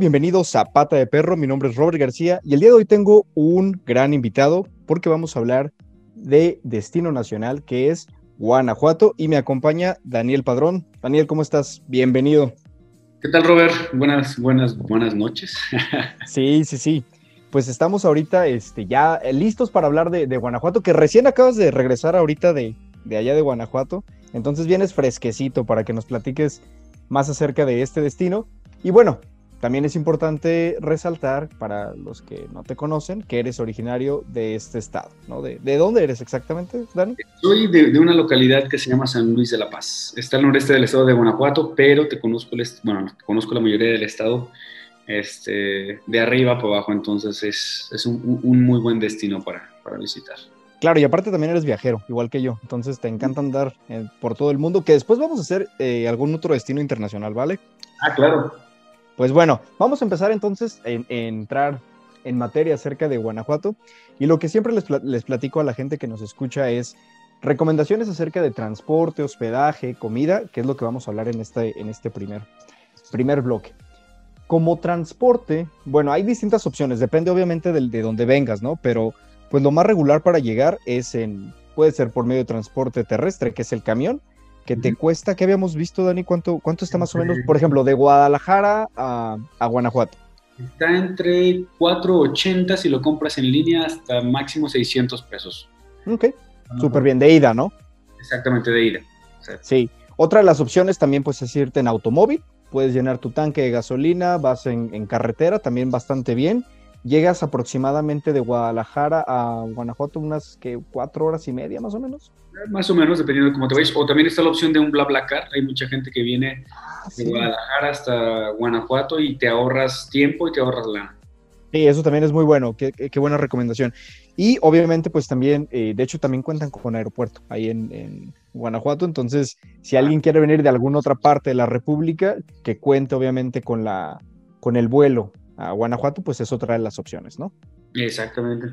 Bienvenidos a Pata de Perro. Mi nombre es Robert García y el día de hoy tengo un gran invitado porque vamos a hablar de destino nacional que es Guanajuato y me acompaña Daniel Padrón. Daniel, ¿cómo estás? Bienvenido. ¿Qué tal, Robert? Buenas, buenas, buenas noches. sí, sí, sí. Pues estamos ahorita este, ya listos para hablar de, Guanajuato, que recién acabas de regresar ahorita de, de allá de Guanajuato. Entonces vienes fresquecito para que nos platiques más acerca de este destino. Y bueno, también es importante resaltar para los que no te conocen que eres originario de este estado, ¿no? ¿De, dónde eres exactamente, Dani? Soy de, una localidad que se llama San Luis de la Paz. Está al noreste del estado de Guanajuato, pero te conozco, bueno, conozco la mayoría del estado este, de arriba para abajo, entonces es, es un, muy buen destino para, para visitar. Claro, y aparte también eres viajero, igual que yo. Entonces te encanta andar eh, por todo el mundo, que después vamos a hacer eh, algún otro destino internacional, ¿vale? Ah, claro. Pues bueno, vamos a empezar entonces en, entrar en materia acerca de Guanajuato. Y lo que siempre les, platico a la gente que nos escucha es recomendaciones acerca de transporte, hospedaje, comida, que es lo que vamos a hablar en este, en este primer, primer bloque. Como transporte, bueno, hay distintas opciones, depende obviamente de, de dónde vengas, ¿no? Pero pues lo más regular para llegar es en, puede ser por medio de transporte terrestre, que es el camión, que te cuesta, ¿qué habíamos visto, Dani? ¿Cuánto, cuánto está más o menos, por ejemplo, de Guadalajara a, Guanajuato? Está entre 4.80 si lo compras en línea hasta máximo 600 pesos. Ok, súper bien, de ida, ¿no? Exactamente, de ida. Sí, otra de las opciones también pues es irte en automóvil, puedes llenar tu tanque de gasolina, vas en, en carretera, también bastante bien llegas aproximadamente de Guadalajara a Guanajuato unas que cuatro horas y media más o menos. Más o menos, dependiendo de cómo te vayas. O también está la opción de un BlaBlaCar. Hay mucha gente que viene ah, de Guadalajara hasta Guanajuato y te ahorras tiempo y te ahorras lana. Sí, eso también es muy bueno. Qué, buena recomendación. Y obviamente, pues también, eh, de hecho, también cuentan con aeropuerto ahí en, en, Guanajuato. Entonces, si alguien quiere venir de alguna otra parte de la República, que cuente obviamente con la con el vuelo a Guanajuato, pues es otra de las opciones, ¿no? Exactamente.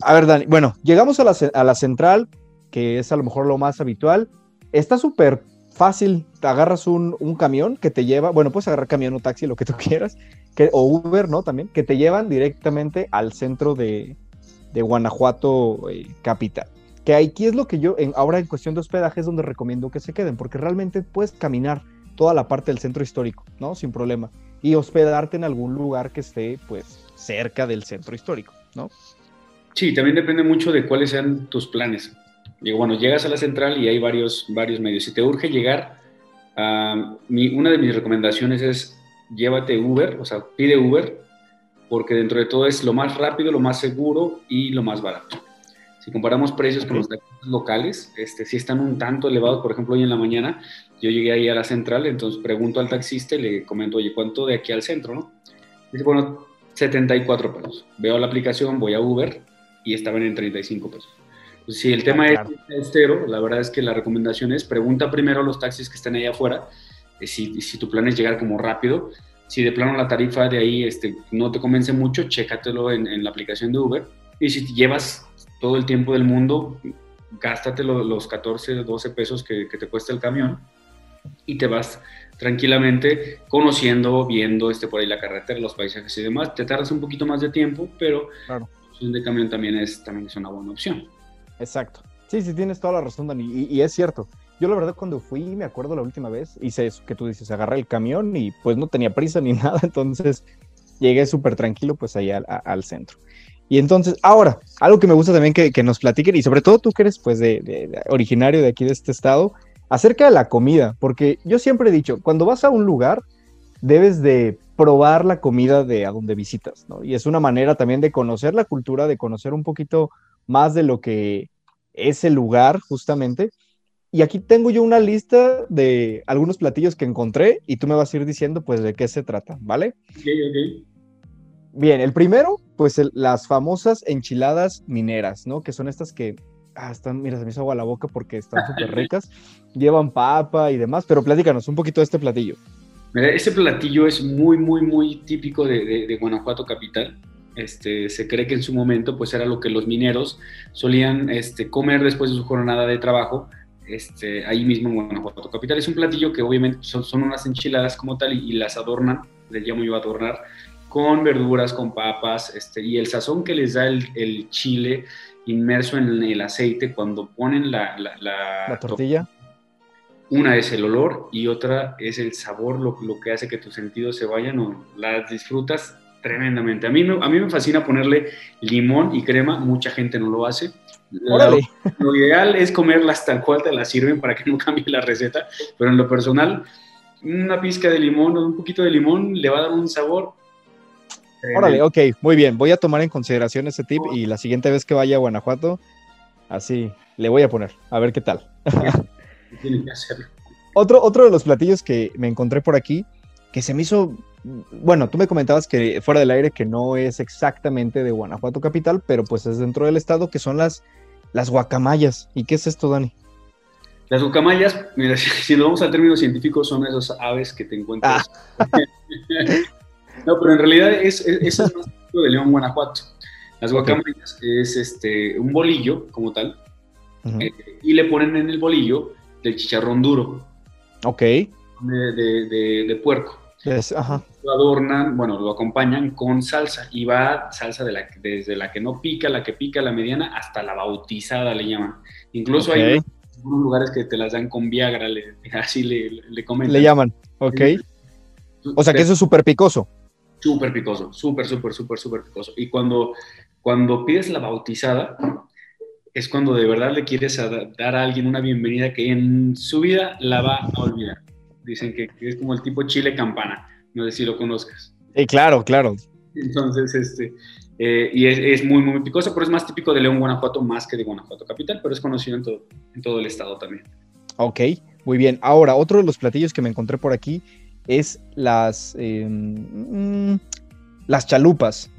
A ver, Dani, bueno, llegamos a la, a la central, que es a lo mejor lo más habitual. Está súper fácil, te agarras un, un, camión que te lleva, bueno, puedes agarrar camión o taxi, lo que tú quieras, que, o Uber, ¿no? También, que te llevan directamente al centro de, de Guanajuato eh, capital. Que aquí es lo que yo, en, ahora en cuestión de hospedaje, es donde recomiendo que se queden, porque realmente puedes caminar toda la parte del centro histórico, ¿no? Sin problema y hospedarte en algún lugar que esté pues cerca del centro histórico, ¿no? Sí, también depende mucho de cuáles sean tus planes. Digo, bueno, llegas a la central y hay varios, varios medios. Si te urge llegar, una de mis recomendaciones es llévate Uber, o sea, pide Uber, porque dentro de todo es lo más rápido, lo más seguro y lo más barato. Si comparamos precios con los locales, este, si están un tanto elevados, por ejemplo, hoy en la mañana yo llegué ahí a la central, entonces pregunto al taxista y le comento, oye, ¿cuánto de aquí al centro, no? Dice, bueno, 74 pesos. Veo la aplicación, voy a Uber y estaban en 35 pesos. si el tema ah, es austero, la verdad es que la recomendación es pregunta primero a los taxis que están ahí afuera eh, si, si tu plan es llegar como rápido. Si de plano la tarifa de ahí este, no te convence mucho, chécatelo en, en la aplicación de Uber. Y si llevas todo el tiempo del mundo, gástate los 14, 12 pesos que, te cuesta el camión y te vas tranquilamente conociendo, viendo este, por ahí la carretera, los paisajes y demás. Te tardas un poquito más de tiempo, pero claro. la opción de camión también es, también es una buena opción. Exacto. Sí, sí, tienes toda la razón, Dani. Y, es cierto. Yo la verdad cuando fui, me acuerdo la última vez, hice eso que tú dices, agarré el camión y pues no tenía prisa ni nada, entonces llegué súper tranquilo pues ahí al centro. Y entonces, ahora, algo que me gusta también que, nos platiquen, y sobre todo tú que eres pues de, originario de aquí de este estado, acerca de la comida, porque yo siempre he dicho, cuando vas a un lugar, debes de probar la comida de a donde visitas, ¿no? Y es una manera también de conocer la cultura, de conocer un poquito más de lo que es el lugar, justamente. Y aquí tengo yo una lista de algunos platillos que encontré y tú me vas a ir diciendo pues de qué se trata, ¿vale? Ok, ok. Bien, el primero, pues las famosas enchiladas mineras, ¿no? Que son estas que, ah, están, mira, se me hizo agua la boca porque están súper ricas, llevan papa y demás, pero platícanos un poquito de este platillo. Mira, ese platillo es muy, muy, muy típico de, Guanajuato capital. Este, se cree que en su momento pues era lo que los mineros solían este, comer después de su jornada de trabajo este, ahí mismo en Guanajuato capital. Es un platillo que obviamente son, unas enchiladas como tal y las adornan le llamo yo adornar, con verduras, con papas, este, y el sazón que les da el, el chile inmerso en el aceite cuando ponen la, la, la, tortilla. Una es el olor y otra es el sabor, lo, lo, que hace que tus sentidos se vayan o las disfrutas tremendamente. A mí, me, a mí me fascina ponerle limón y crema, mucha gente no lo hace. Lo, lo, ideal es comerlas tal cual te las sirven para que no cambie la receta, pero en lo personal, una pizca de limón o un poquito de limón le va a dar un sabor Órale, ok, muy bien. Voy a tomar en consideración ese tip y la siguiente vez que vaya a Guanajuato, así le voy a poner, a ver qué tal. Tienen que hacerlo. Otro, otro de los platillos que me encontré por aquí, que se me hizo, bueno, tú me comentabas que fuera del aire que no es exactamente de Guanajuato capital, pero pues es dentro del estado, que son las, las guacamayas. ¿Y qué es esto, Dani? Las guacamayas, mira, si, lo vamos al término científico, son esas aves que te encuentras. Ah. No, pero en realidad es, es, es de León, Guanajuato. Las guacamayas es este, un bolillo como tal, eh, y le ponen en el bolillo del chicharrón duro. Ok. De, de, de, puerco. ajá. Lo adornan, bueno, lo acompañan con salsa, y va salsa de la, desde la que no pica, la que pica, la mediana, hasta la bautizada le llaman. Incluso hay algunos lugares que te las dan con Viagra, así le, le comentan. Le llaman, ok. O sea que eso es súper picoso. Súper picoso, súper, súper, súper, súper picoso. Y cuando, cuando pides la bautizada, es cuando de verdad le quieres dar a alguien una bienvenida que en su vida la va a olvidar. Dicen que, es como el tipo chile campana, no sé si lo conozcas. Sí, claro, claro. Entonces, este, eh, y es, muy, muy picoso, pero es más típico de León, Guanajuato, más que de Guanajuato Capital, pero es conocido en todo, en todo el estado también. Ok, muy bien. Ahora, otro de los platillos que me encontré por aquí es las, em, mm, las chalupas.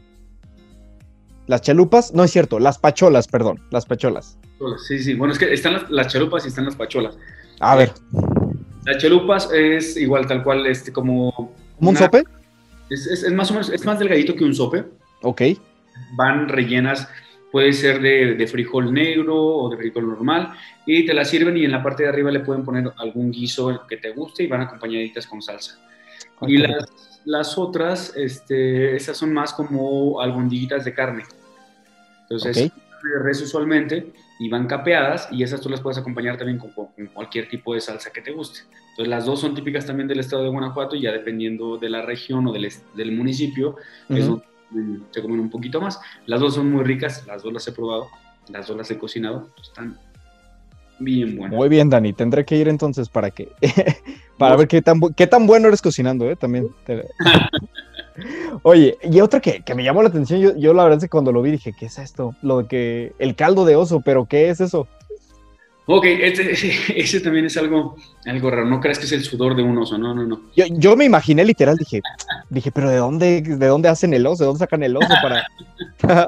Las chalupas, no es cierto, las pacholas, perdón, las pacholas. Sí, sí, bueno, es que están las, chalupas y están las pacholas. A ver. Las chalupas es igual, tal cual, este, como... ¿Como un sope? Es, es, más o menos, es más delgadito que un sope. Ok. Van rellenas puede ser de, frijol negro o de frijol normal, y te la sirven y en la parte de arriba le pueden poner algún guiso que te guste y van acompañaditas con salsa. Y las, las, otras, este, esas son más como albondiguitas de carne. Entonces, de res usualmente y van capeadas y esas tú las puedes acompañar también con, cualquier tipo de salsa que te guste. Entonces las dos son típicas también del estado de Guanajuato y ya dependiendo de la región o del, del municipio, se comen un poquito más. Las dos son muy ricas, las dos las he probado, las dos las he cocinado, están bien buenas. Muy bien, Dani, tendré que ir entonces para que para ver qué tan, qué tan bueno eres cocinando, ¿eh? También. Oye, y otra que, que, me llamó la atención, yo, yo la verdad es que cuando lo vi dije, ¿qué es esto? Lo de que el caldo de oso, pero ¿qué es eso? Ok, este, ese, también es algo, algo raro. No creas que es el sudor de un oso, no, no, no. Yo, yo me imaginé literal, dije, dije, pero ¿de dónde, ¿de dónde hacen el oso? ¿De dónde sacan el oso para...?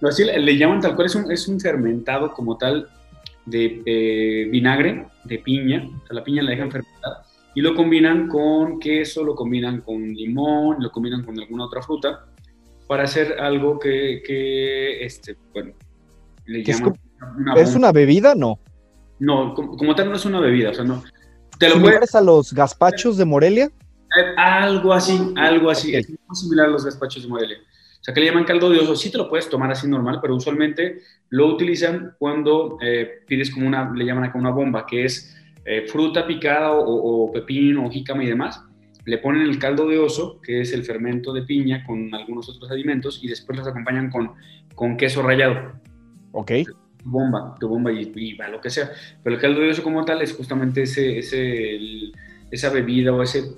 no, así le, llaman tal cual, es un, es un fermentado como tal de eh, vinagre, de piña. O sea, la piña la dejan fermentar. Y lo combinan con queso, lo combinan con limón, lo combinan con alguna otra fruta para hacer algo que, que este, bueno, le llaman... ¿Es una bebida? No. No, como, tal no es una bebida, o sea, no. ¿Te lo puedes... a los gazpachos de Morelia? Eh, algo así, algo así. Es muy similar a los gazpachos de Morelia. O sea, que le llaman caldo de oso. Sí te lo puedes tomar así normal, pero usualmente lo utilizan cuando eh, pides como una, le llaman acá una bomba, que es eh, fruta picada o, pepino o jícama y demás. Le ponen el caldo de oso, que es el fermento de piña con algunos otros alimentos, y después los acompañan con, con queso rallado. Ok bomba, tu bomba y, va, lo que sea. Pero el caldo de oso como tal es justamente ese, ese, esa bebida o ese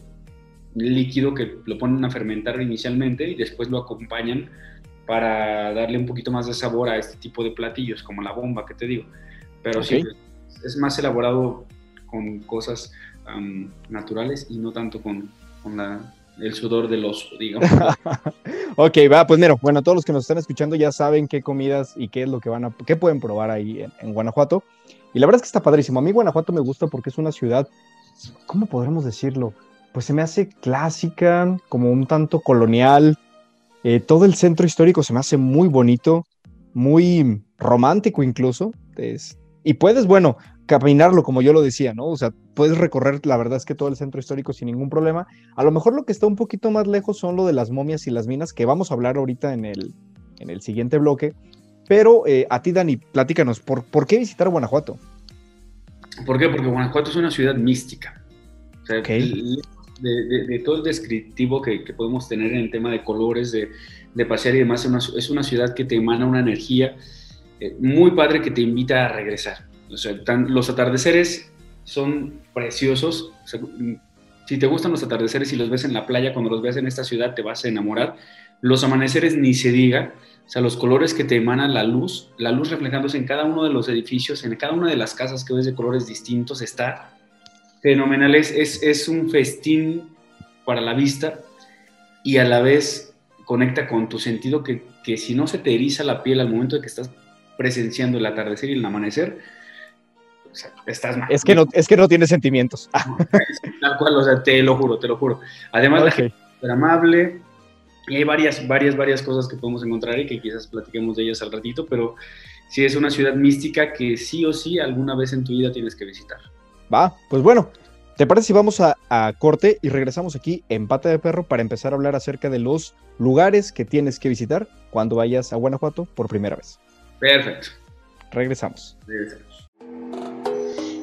líquido que lo ponen a fermentar inicialmente y después lo acompañan para darle un poquito más de sabor a este tipo de platillos, como la bomba que te digo. Pero sí, es más elaborado con cosas naturales y no tanto con, con la, el sudor del oso, digamos. ok, va, pues mira, bueno, todos los que nos están escuchando ya saben qué comidas y qué es lo que van a, qué pueden probar ahí en, Guanajuato. Y la verdad es que está padrísimo. A mí Guanajuato me gusta porque es una ciudad, ¿cómo podremos decirlo? Pues se me hace clásica, como un tanto colonial. Eh, todo el centro histórico se me hace muy bonito, muy romántico incluso. y puedes, bueno, caminarlo, como yo lo decía, ¿no? O sea, puedes recorrer, la verdad es que todo el centro histórico sin ningún problema. A lo mejor lo que está un poquito más lejos son lo de las momias y las minas, que vamos a hablar ahorita en el, en el siguiente bloque. Pero eh, a ti, Dani, platícanos, ¿por, ¿por qué visitar Guanajuato? ¿Por qué? Porque Guanajuato es una ciudad mística. O sea, de, todo el descriptivo que, podemos tener en el tema de colores, de, pasear y demás, es una, ciudad que te emana una energía eh, muy padre que te invita a regresar. O sea, los atardeceres son preciosos. si te gustan los atardeceres y los ves en la playa, cuando los ves en esta ciudad te vas a enamorar. Los amaneceres ni se diga. O sea, los colores que te emanan la luz, la luz reflejándose en cada uno de los edificios, en cada una de las casas que ves de colores distintos, está fenomenal. Es, es, un festín para la vista y a la vez conecta con tu sentido que, que, si no se te eriza la piel al momento de que estás presenciando el atardecer y el amanecer, estás mal. Es que no, es que no tiene sentimientos. Tal cual, o sea, te lo juro, te lo juro. Además, la gente es amable, y hay varias, varias, varias cosas que podemos encontrar y que quizás platiquemos de ellas al ratito, pero sí es una ciudad mística que sí o sí alguna vez en tu vida tienes que visitar. Va, pues bueno, ¿te parece si vamos a, corte y regresamos aquí en Pata de Perro para empezar a hablar acerca de los lugares que tienes que visitar cuando vayas a Guanajuato por primera vez? Perfecto. Regresamos. Regresamos.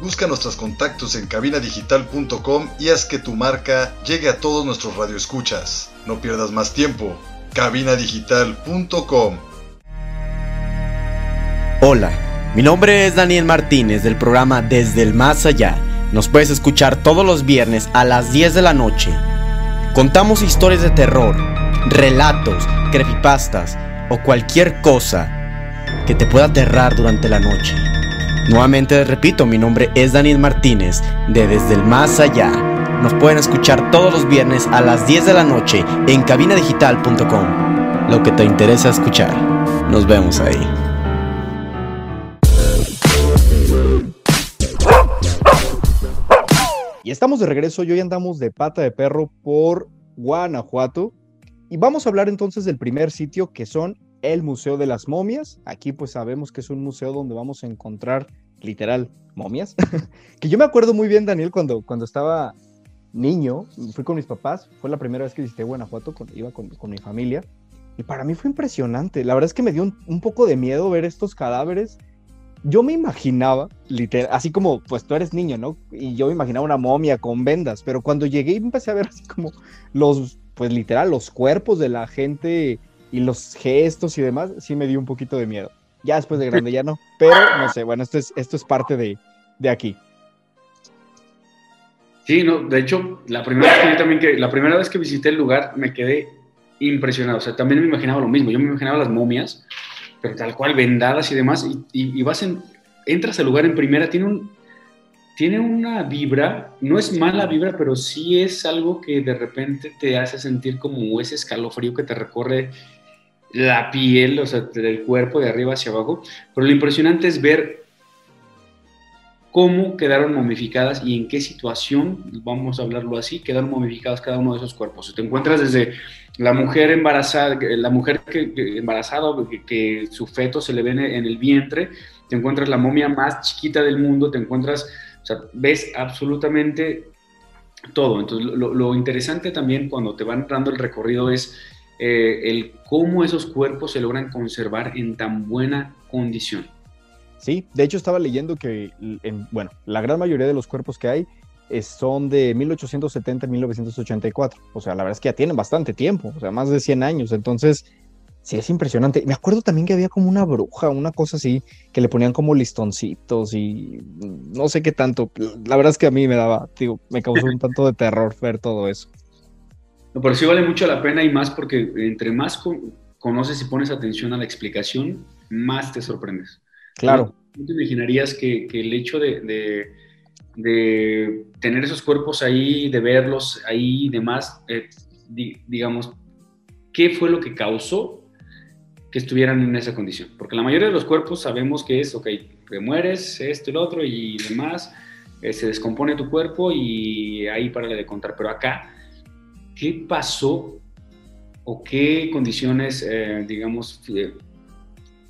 Busca nuestros contactos en cabinadigital.com y haz que tu marca llegue a todos nuestros radioescuchas. No pierdas más tiempo. cabinadigital.com Hola. Mi nombre es Daniel Martínez del programa Desde el Más Allá. Nos puedes escuchar todos los viernes a las 10 de la noche. Contamos historias de terror, relatos, creepypastas o cualquier cosa que te pueda aterrar durante la noche. Nuevamente repito, mi nombre es Daniel Martínez de Desde el Más Allá. Nos pueden escuchar todos los viernes a las 10 de la noche en cabinadigital.com. Lo que te interesa escuchar. Nos vemos ahí. Y estamos de regreso, y hoy andamos de pata de perro por Guanajuato. Y vamos a hablar entonces del primer sitio que son el Museo de las Momias. Aquí pues sabemos que es un museo donde vamos a encontrar literal momias. que yo me acuerdo muy bien, Daniel, cuando, cuando estaba niño, fui con mis papás, fue la primera vez que visité Guanajuato, iba con, mi familia. Y para mí fue impresionante. La verdad es que me dio un poco de miedo ver estos cadáveres yo me imaginaba, literal, así como, pues tú eres niño, ¿no? Y yo me imaginaba una momia con vendas, pero cuando llegué y empecé a ver así como los, pues literal, los cuerpos de la gente y los gestos y demás, sí me dio un poquito de miedo. Ya después de grande ya no, pero no sé, bueno, esto es, esto es parte de, de aquí. Sí, no, de hecho, la primera vez que también que, la primera vez que visité el lugar me quedé impresionado, o sea, también me imaginaba lo mismo, yo me imaginaba las momias, pero tal cual, vendadas y demás, y, vas en, entras al lugar en primera, tiene, un, tiene una vibra, no es mala vibra, pero sí es algo que de repente te hace sentir como ese escalofrío que te recorre la piel, o sea, del cuerpo de arriba hacia abajo, pero lo impresionante es ver cómo quedaron momificadas y en qué situación, vamos a hablarlo así, quedaron momificadas cada uno de esos cuerpos. Te encuentras desde la mujer embarazada, la mujer que, embarazada, que, su feto se le ve en el vientre, te encuentras la momia más chiquita del mundo, te encuentras, o sea, ves absolutamente todo. Entonces, lo, interesante también cuando te van dando el recorrido es eh, el cómo esos cuerpos se logran conservar en tan buena condición. Sí, de hecho estaba leyendo que, en, bueno, la gran mayoría de los cuerpos que hay son de 1870 a 1984. O sea, la verdad es que ya tienen bastante tiempo, o sea, más de 100 años. Entonces, sí, es impresionante. Me acuerdo también que había como una bruja, una cosa así, que le ponían como listoncitos y no sé qué tanto. La verdad es que a mí me daba, digo, me causó un tanto de terror ver todo eso. Pero sí vale mucho la pena y más porque entre más conoces y pones atención a la explicación, más te sorprendes. Claro. No, te imaginarías que, el hecho de de tener esos cuerpos ahí, de verlos ahí y demás, eh, digamos, ¿qué fue lo que causó que estuvieran en esa condición? Porque la mayoría de los cuerpos sabemos que es, ok, te mueres, esto y lo otro y demás, eh, se descompone tu cuerpo y ahí para de contar. Pero acá, ¿qué pasó o qué condiciones, eh, digamos,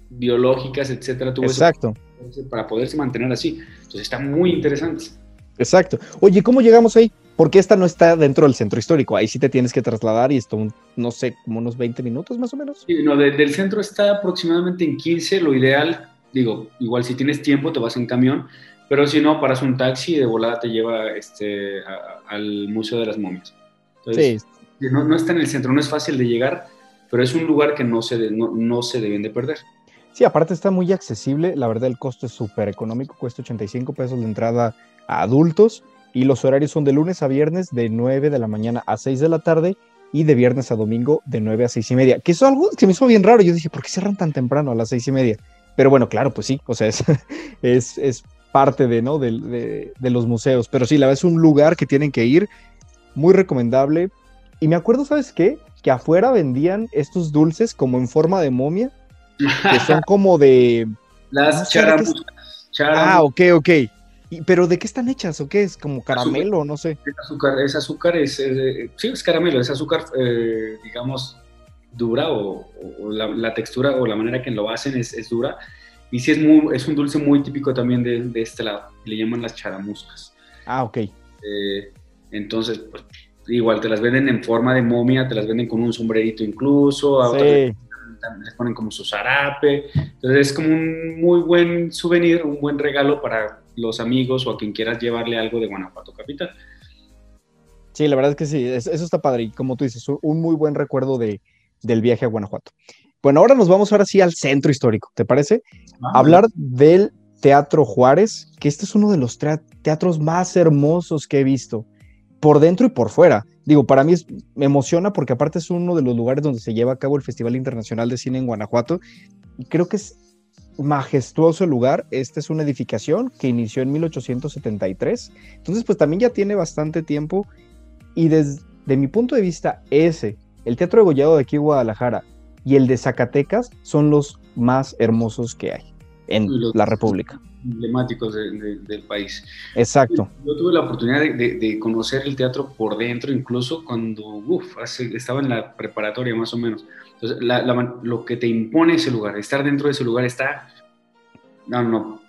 biológicas, etcétera, tuvo Exacto. para poderse mantener así? Entonces está muy interesante. Exacto. Oye, ¿cómo llegamos ahí? Porque esta no está dentro del centro histórico. Ahí sí te tienes que trasladar y esto, no sé, como unos 20 minutos más o menos. Sí, no, del centro está aproximadamente en 15. Lo ideal, digo, igual si tienes tiempo te vas en camión, pero si no, paras un taxi y de volada te lleva este, al Museo de las Momias. Entonces, sí. no, no, está en el centro, no es fácil de llegar, pero es un lugar que no se, no, no se deben de perder. Sí, aparte está muy accesible, la verdad el costo es súper económico, cuesta 85 pesos de entrada a adultos y los horarios son de lunes a viernes de 9 de la mañana a 6 de la tarde y de viernes a domingo de 9 a 6 y media, que es algo que me hizo bien raro, yo dije, ¿por qué cierran tan temprano a las 6 y media? Pero bueno, claro, pues sí, o sea, es, es, es parte de, ¿no? De, de, de, los museos, pero sí, la verdad es un lugar que tienen que ir, muy recomendable. Y me acuerdo, ¿sabes qué? Que afuera vendían estos dulces como en forma de momia, que son como de... Las no charamuscas. Ah, ok, ok. ¿Y, ¿Pero de qué están hechas o qué es? ¿Como caramelo? No sé. Es azúcar, es, azúcar, es, eh, sí, es caramelo, es azúcar, eh, digamos, dura o, o la, la, textura o la manera que lo hacen es, es, dura. Y sí es, muy, es un dulce muy típico también de, de este lado, le llaman las charamuscas. Ah, ok. Eh, entonces, pues, igual te las venden en forma de momia, te las venden con un sombrerito incluso, a Sí. otras les ponen como su zarape. Entonces es como un muy buen souvenir, un buen regalo para los amigos o a quien quieras llevarle algo de Guanajuato Capital. Sí, la verdad es que sí, eso está padre. Y como tú dices, un muy buen recuerdo de, del viaje a Guanajuato. Bueno, ahora nos vamos ahora sí al centro histórico, ¿te parece? Ah, Hablar del Teatro Juárez, que este es uno de los teatros más hermosos que he visto, por dentro y por fuera. Digo, para mí me emociona porque aparte es uno de los lugares donde se lleva a cabo el Festival Internacional de Cine en Guanajuato. Y creo que es majestuoso el lugar. Esta es una edificación que inició en 1873. Entonces, pues también ya tiene bastante tiempo. Y desde mi punto de vista, ese, el Teatro de Gollado de aquí Guadalajara y el de Zacatecas son los más hermosos que hay en los la República. emblemáticos de, de, del país. Exacto. Yo tuve la oportunidad de, de, conocer el teatro por dentro, incluso cuando uf, hace, estaba en la preparatoria más o menos. Entonces, la, la, lo que te impone ese lugar, estar dentro de ese lugar está... No, no.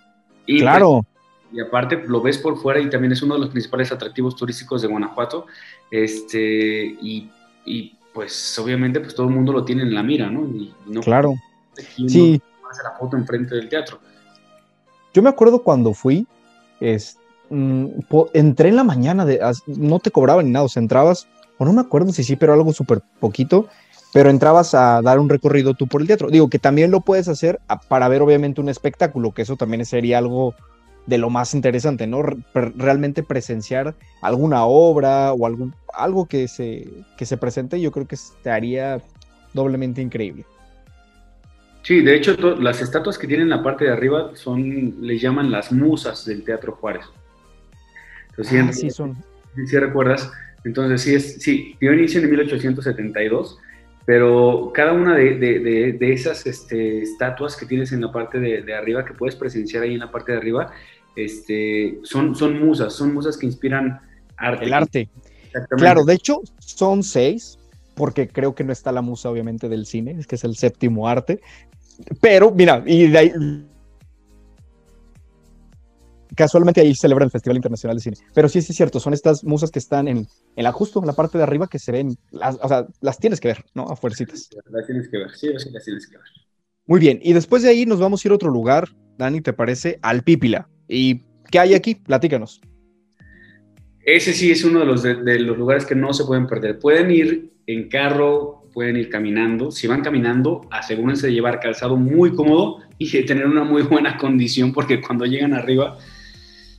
Y, claro. Y aparte lo ves por fuera y también es uno de los principales atractivos turísticos de Guanajuato. Este, y, y pues obviamente pues todo el mundo lo tiene en la mira, ¿no? Y, no claro. Sí. Hace la foto enfrente del teatro. Yo me acuerdo cuando fui, mmm, entré en la mañana, de, no te cobraban ni nada, o sea, entrabas, o no me acuerdo si sí, pero algo súper poquito, pero entrabas a dar un recorrido tú por el teatro. Digo que también lo puedes hacer para ver obviamente un espectáculo, que eso también sería algo de lo más interesante, ¿no? Realmente presenciar alguna obra o algo que se, que se presente, yo creo que estaría doblemente increíble. Sí, de hecho, las estatuas que tienen la parte de arriba son, les llaman las musas del Teatro Juárez. Entonces, ah, sí, son. Si ¿sí recuerdas, entonces sí, es, sí, dio inicio en 1872, pero cada una de, de, de, de esas este, estatuas que tienes en la parte de, arriba, que puedes presenciar ahí en la parte de arriba, este, son, son musas, son musas que inspiran arte. El arte. Claro, de hecho, son seis, porque creo que no está la musa, obviamente, del cine, es que es el séptimo arte. Pero, mira, y de ahí. Casualmente ahí celebran el Festival Internacional de Cine. Pero sí, sí es cierto, son estas musas que están en, en la justo en la parte de arriba que se ven, las, o sea, las tienes que ver, ¿no? A fuercitas. Las tienes que ver, sí, sí, las tienes que ver. Muy bien, y después de ahí nos vamos a ir a otro lugar, Dani, ¿te parece? Al Pípila. ¿Y qué hay aquí? Platícanos. Ese sí es uno de los, de, de los lugares que no se pueden perder. Pueden ir en carro, pueden ir caminando. Si van caminando, asegúrense de llevar calzado muy cómodo y de tener una muy buena condición, porque cuando llegan arriba,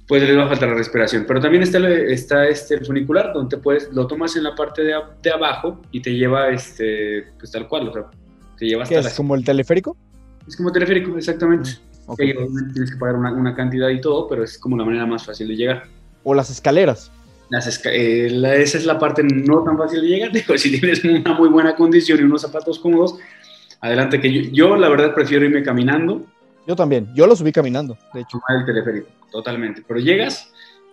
pues les va a faltar la respiración. Pero también está, está este el funicular, donde puedes, lo tomas en la parte de, de, abajo y te lleva este, pues tal cual, o sea, te lleva hasta ¿Qué es la... como el teleférico? Es como teleférico, exactamente. Okay. tienes que pagar una, una, cantidad y todo, pero es como la manera más fácil de llegar. O las escaleras. Eh, esa es la parte no tan fácil de llegar. Digo, si tienes una muy buena condición y unos zapatos cómodos, adelante. Que yo, la verdad prefiero irme caminando. Yo también. Yo lo subí caminando, de hecho. El teleférico, totalmente. Pero llegas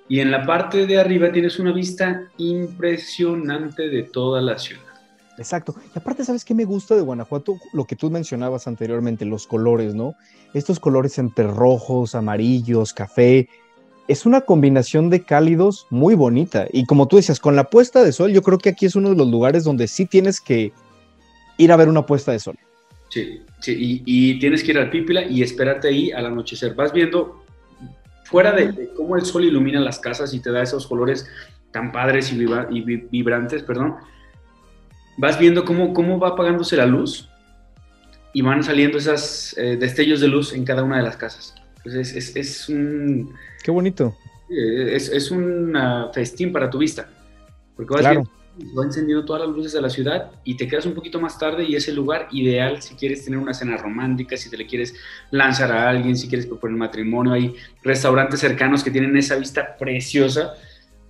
y en la parte de arriba tienes una vista impresionante de toda la ciudad. Exacto. Y aparte, ¿sabes qué me gusta de Guanajuato? Lo que tú mencionabas anteriormente, los colores, ¿no? Estos colores entre rojos, amarillos, café, es una combinación de cálidos muy bonita. Y como tú decías, con la puesta de sol, yo creo que aquí es uno de los lugares donde sí tienes que ir a ver una puesta de sol. Sí, sí, y, tienes que ir al Pípila y esperarte ahí al anochecer. Vas viendo, fuera de, cómo el sol ilumina las casas y te da esos colores tan padres y, vibrantes, perdón, vas viendo cómo, cómo va apagándose la luz y van saliendo esos eh, destellos de luz en cada una de las casas. Pues es, un... Qué bonito. Es, un festín para tu vista. Porque vas claro. va encendiendo todas las luces de la ciudad y te quedas un poquito más tarde y es el lugar ideal si quieres tener una cena romántica, si te le quieres lanzar a alguien, si quieres proponer matrimonio. Hay restaurantes cercanos que tienen esa vista preciosa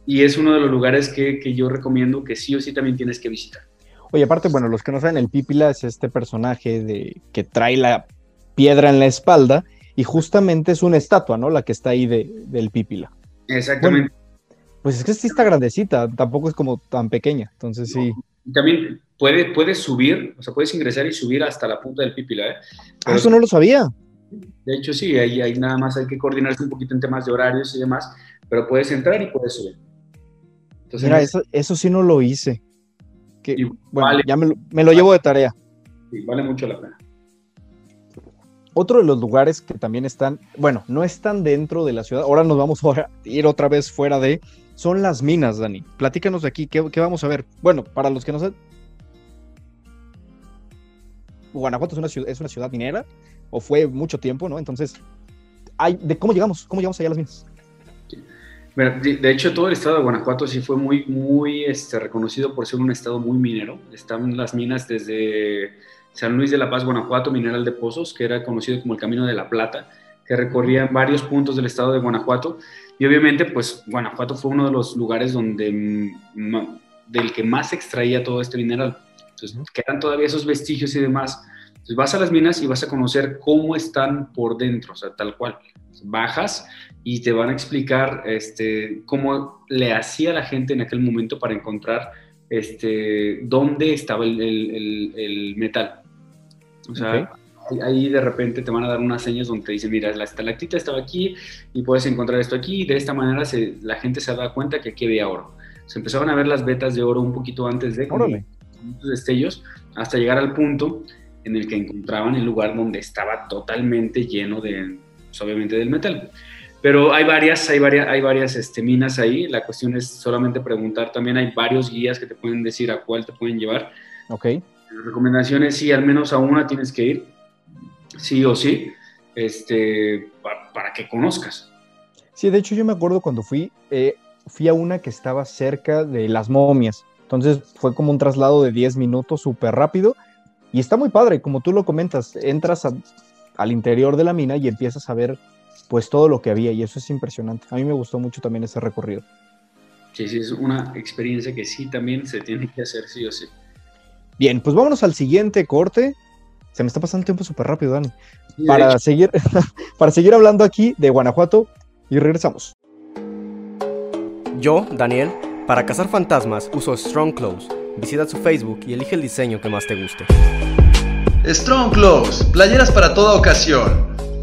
y es uno de los lugares que, que yo recomiendo que sí o sí también tienes que visitar. Oye, aparte, bueno, los que no saben, el Pípila es este personaje de, que trae la piedra en la espalda y justamente es una estatua, ¿no? La que está ahí de, del Pípila. Exactamente. pues es que sí está grandecita, tampoco es como tan pequeña, entonces sí. También puede, puedes subir, o sea, puedes ingresar y subir hasta la punta del Pípila, ¿eh? ah, eso no lo sabía. De hecho, sí, ahí, ahí nada más hay que coordinarse un poquito en temas de horarios y demás, pero puedes entrar y puedes subir. Entonces, Mira, eso, eso sí no lo hice. Que, bueno, ya me lo, me lo llevo de tarea. Sí, vale mucho la pena. Otro de los lugares que también están, bueno, no están dentro de la ciudad, ahora nos vamos a ir otra vez fuera de, son las minas, Dani. Platícanos de aquí, ¿qué, vamos a ver? Bueno, para los que no saben, Guanajuato es una, ciudad, es una ciudad minera, o fue mucho tiempo, ¿no? Entonces, ¿de cómo llegamos? ¿Cómo llegamos allá a las minas? De hecho, todo el estado de Guanajuato sí fue muy, muy este, reconocido por ser un estado muy minero. Están las minas desde San Luis de la Paz, Guanajuato, Mineral de Pozos, que era conocido como el Camino de la Plata, que recorría varios puntos del estado de Guanajuato. Y obviamente, pues Guanajuato fue uno de los lugares donde del que más se extraía todo este mineral. Entonces, quedan todavía esos vestigios y demás. Entonces, vas a las minas y vas a conocer cómo están por dentro, o sea, tal cual. Bajas y te van a explicar este, cómo le hacía la gente en aquel momento para encontrar este, dónde estaba el, el metal. O sea, ahí de repente te van a dar unas señas donde te dicen, mira, la estalactita estaba aquí y puedes encontrar esto aquí. Y de esta manera se, la gente se da cuenta que aquí había oro. Se empezaban a ver las vetas de oro un poquito antes de muchos destellos hasta llegar al punto en el que encontraban el lugar donde estaba totalmente lleno de, pues, obviamente, del metal. Pero hay varias, hay varias, hay varias este, minas ahí. La cuestión es solamente preguntar. También hay varios guías que te pueden decir a cuál te pueden llevar. Ok recomendaciones, sí, al menos a una tienes que ir, sí o sí, este, para, que conozcas. Sí, de hecho yo me acuerdo cuando fui, eh, fui a una que estaba cerca de las momias, entonces fue como un traslado de 10 minutos súper rápido y está muy padre, como tú lo comentas, entras al interior de la mina y empiezas a ver pues todo lo que había y eso es impresionante. A mí me gustó mucho también ese recorrido. Sí, sí, es una experiencia que sí también se tiene que hacer sí o sí. Bien, pues vámonos al siguiente corte. Se me está pasando el tiempo súper rápido, Dani. Para seguir, para seguir hablando aquí de Guanajuato y regresamos. Yo, Daniel, para cazar fantasmas uso Strong Clothes. Visita su Facebook y elige el diseño que más te guste. Strong Clothes, playeras para toda ocasión.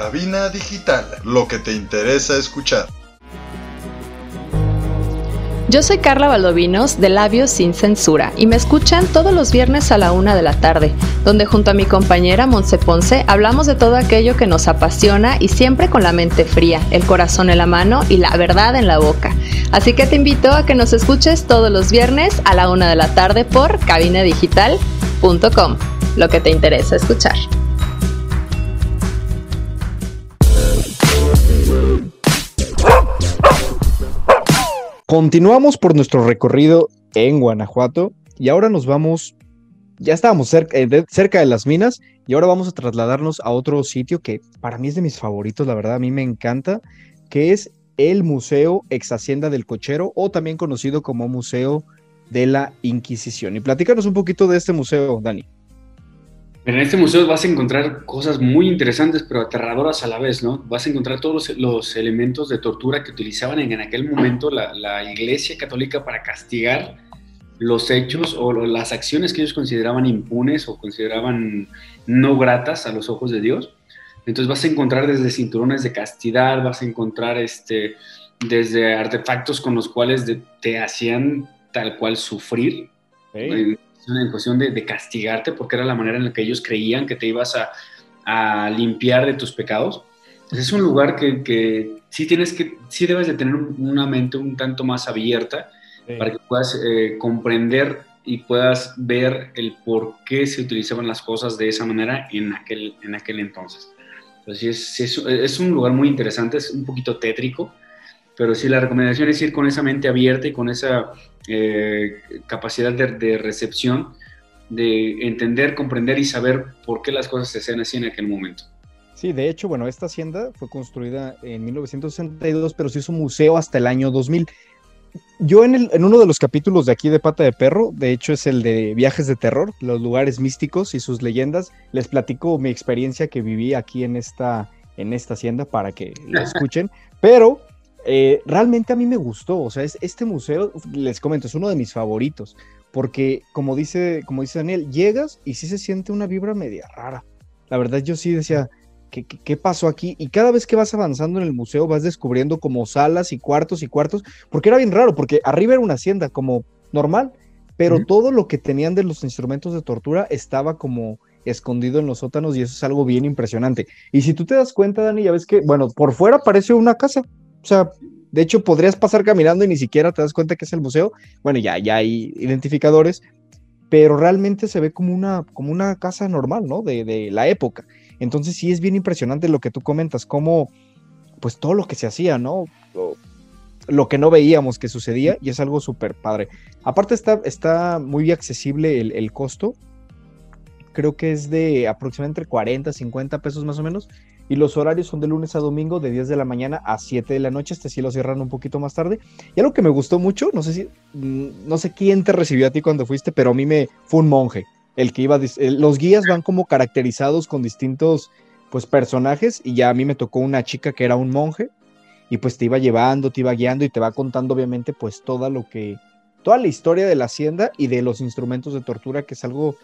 Cabina Digital, lo que te interesa escuchar. Yo soy Carla Valdovinos de Labios Sin Censura y me escuchan todos los viernes a la una de la tarde, donde junto a mi compañera Monse Ponce hablamos de todo aquello que nos apasiona y siempre con la mente fría, el corazón en la mano y la verdad en la boca. Así que te invito a que nos escuches todos los viernes a la una de la tarde por cabinadigital.com, lo que te interesa escuchar. Continuamos por nuestro recorrido en Guanajuato y ahora nos vamos, ya estábamos cerca, eh, de, de las minas y ahora vamos a trasladarnos a otro sitio que para mí es de mis favoritos, la verdad, a mí me encanta, que es el Museo Ex Hacienda del Cochero o también conocido como Museo de la Inquisición. Y platícanos un poquito de este museo, Dani. En este museo vas a encontrar cosas muy interesantes, pero aterradoras a la vez, ¿no? Vas a encontrar todos los, elementos de tortura que utilizaban en, aquel momento la, Iglesia Católica para castigar los hechos o las acciones que ellos consideraban impunes o consideraban no gratas a los ojos de Dios. Entonces vas a encontrar desde cinturones de castidad, vas a encontrar este, desde artefactos con los cuales te hacían tal cual sufrir en cuestión de, castigarte, porque era la manera en la que ellos creían que te ibas a, limpiar de tus pecados. es un lugar que, sí tienes que, sí debes de tener una mente un tanto más abierta para que puedas eh, comprender y puedas ver el por qué se utilizaban las cosas de esa manera en aquel, en aquel entonces. Entonces, es, es, un lugar muy interesante, es un poquito tétrico, pero sí la recomendación es ir con esa mente abierta y con esa eh, capacidad de, recepción, de entender, comprender y saber por qué las cosas se hacían así en aquel momento. Sí, de hecho, bueno, esta hacienda fue construida en 1962, pero se hizo museo hasta el año 2000. Yo en, el, en, uno de los capítulos de aquí de Pata de Perro, de hecho es el de viajes de terror, los lugares místicos y sus leyendas, les platico mi experiencia que viví aquí en esta, en esta hacienda para que lo escuchen, pero eh, realmente a mí me gustó, o sea, es, este museo, les comento, es uno de mis favoritos, porque como dice, como dice Daniel, llegas y sí se siente una vibra media rara. La verdad yo sí decía, ¿qué, qué, pasó aquí? Y cada vez que vas avanzando en el museo vas descubriendo como salas y cuartos y cuartos, porque era bien raro, porque arriba era una hacienda como normal, pero todo lo que tenían de los instrumentos de tortura estaba como escondido en los sótanos y eso es algo bien impresionante. Y si tú te das cuenta, Dani, ya ves que, bueno, por fuera parece una casa, o sea, de hecho, podrías pasar caminando y ni siquiera te das cuenta que es el museo. Bueno, ya, ya hay identificadores, pero realmente se ve como una, como una casa normal, ¿no? De, de la época. Entonces sí es bien impresionante lo que tú comentas, como pues todo lo que se hacía, ¿no? Lo, que no veíamos que sucedía y es algo súper padre. Aparte está, está muy accesible el, el, costo. Creo que es de aproximadamente 40, 50 pesos más o menos y los horarios son de lunes a domingo de 10 de la mañana a 7 de la noche, este sí lo cierran un poquito más tarde. Y algo que me gustó mucho, no sé si, mm, no sé quién te recibió a ti cuando fuiste, pero a mí me fue un monje, el que iba, los guías van como caracterizados con distintos pues personajes y ya a mí me tocó una chica que era un monje y pues te iba llevando, te iba guiando y te va contando obviamente pues toda lo que, toda la historia de la hacienda y de los instrumentos de tortura, que es algo,